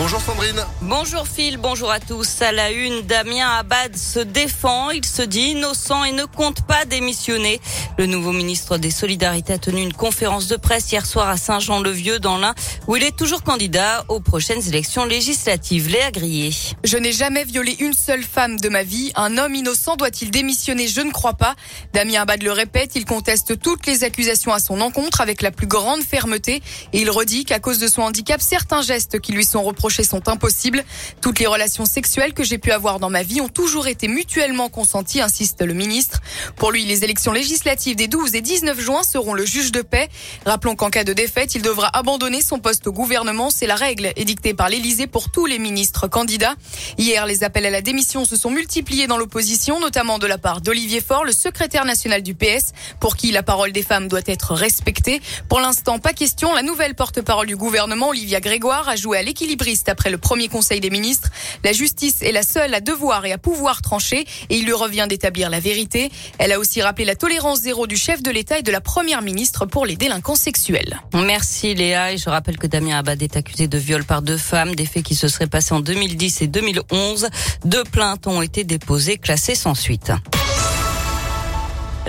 Bonjour Sandrine. Bonjour Phil, bonjour à tous. À la une, Damien Abad se défend. Il se dit innocent et ne compte pas démissionner. Le nouveau ministre des Solidarités a tenu une conférence de presse hier soir à Saint-Jean-le-Vieux dans l'Ain où il est toujours candidat aux prochaines élections législatives. Léa Grillé. Je n'ai jamais violé une seule femme de ma vie. Un homme innocent doit-il démissionner? Je ne crois pas. Damien Abad le répète, il conteste toutes les accusations à son encontre avec la plus grande fermeté et il redit qu'à cause de son handicap, certains gestes qui lui sont reprochés sont impossibles. Toutes les relations sexuelles que j'ai pu avoir dans ma vie ont toujours été mutuellement consenties, insiste le ministre. Pour lui, les élections législatives des 12 et 19 juin seront le juge de paix. Rappelons qu'en cas de défaite, il devra abandonner son poste au gouvernement. C'est la règle édictée par l'Élysée pour tous les ministres candidats. Hier, les appels à la démission se sont multipliés dans l'opposition, notamment de la part d'Olivier Faure, le secrétaire national du PS, pour qui la parole des femmes doit être respectée. Pour l'instant, pas question. La nouvelle porte-parole du gouvernement, Olivia Grégoire, a joué à l'équilibriste après le premier conseil des ministres. La justice est la seule à devoir et à pouvoir trancher et il lui revient d'établir la vérité. Elle a aussi rappelé la tolérance zéro du chef de l'État et de la première ministre pour les délinquants sexuels. Merci Léa et je rappelle que Damien Abad est accusé de viol par deux femmes, des faits qui se seraient passés en 2010 et 2011. Deux plaintes ont été déposées, classées sans suite.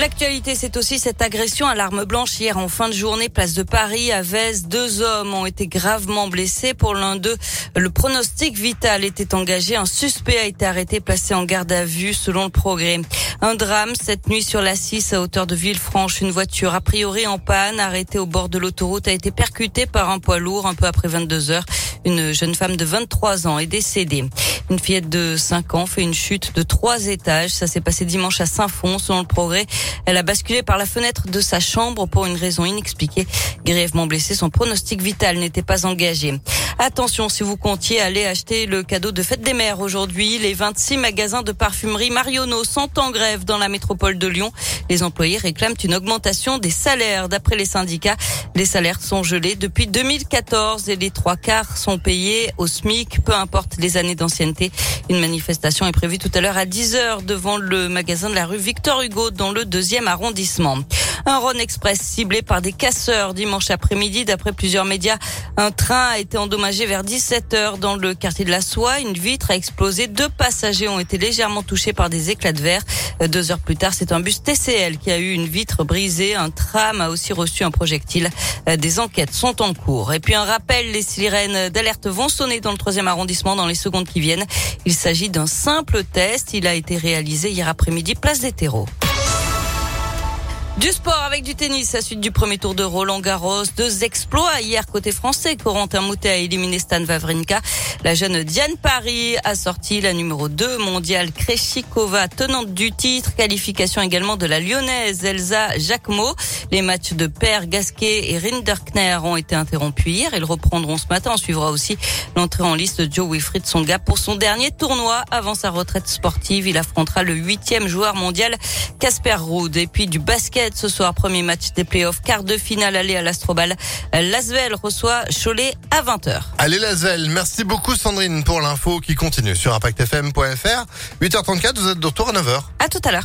L'actualité, c'est aussi cette agression à l'arme blanche hier en fin de journée, place de Paris, à Vez. Deux hommes ont été gravement blessés. Pour l'un d'eux, le pronostic vital était engagé. Un suspect a été arrêté, placé en garde à vue, selon le progrès. Un drame cette nuit sur la 6 à hauteur de Villefranche. Une voiture, a priori en panne, arrêtée au bord de l'autoroute, a été percutée par un poids lourd un peu après 22 heures. Une jeune femme de 23 ans est décédée. Une fillette de 5 ans fait une chute de 3 étages. Ça s'est passé dimanche à Saint-Fond, selon le progrès. Elle a basculé par la fenêtre de sa chambre pour une raison inexpliquée. Grièvement blessée, son pronostic vital n'était pas engagé. Attention si vous comptiez aller acheter le cadeau de fête des mères aujourd'hui. Les 26 magasins de parfumerie Marionneau sont en grève dans la métropole de Lyon. Les employés réclament une augmentation des salaires. D'après les syndicats, les salaires sont gelés depuis 2014 et les trois quarts sont payés au SMIC, peu importe les années d'ancienneté. Une manifestation est prévue tout à l'heure à 10h devant le magasin de la rue Victor Hugo dans le deuxième arrondissement. Un Rhône Express ciblé par des casseurs dimanche après-midi. D'après plusieurs médias, un train a été endommagé vers 17 heures dans le quartier de la Soie. Une vitre a explosé. Deux passagers ont été légèrement touchés par des éclats de verre. Deux heures plus tard, c'est un bus TCL qui a eu une vitre brisée. Un tram a aussi reçu un projectile. Des enquêtes sont en cours. Et puis un rappel, les sirènes d'alerte vont sonner dans le troisième arrondissement dans les secondes qui viennent. Il s'agit d'un simple test. Il a été réalisé hier après-midi, place des terreaux. Du sport avec du tennis à suite du premier tour de Roland Garros. Deux exploits hier côté français. Corentin Moutet a éliminé Stan Wawrinka. La jeune Diane Paris a sorti la numéro 2 mondiale Kreshikova, tenante du titre. Qualification également de la lyonnaise Elsa Jacquemot. Les matchs de Per Gasquet et Rinderkner ont été interrompus hier. Ils reprendront ce matin. On suivra aussi l'entrée en liste de Joe Wilfried Songa pour son dernier tournoi avant sa retraite sportive. Il affrontera le huitième joueur mondial Casper Ruud. Et puis du basket ce soir. Premier match des playoffs, quart de finale aller à l'Astrobal. Lasvel reçoit Cholet à 20h. Allez Lasvel, merci beaucoup Sandrine pour l'info qui continue sur impactfm.fr. 8h34, vous êtes de retour à 9h. À tout à l'heure.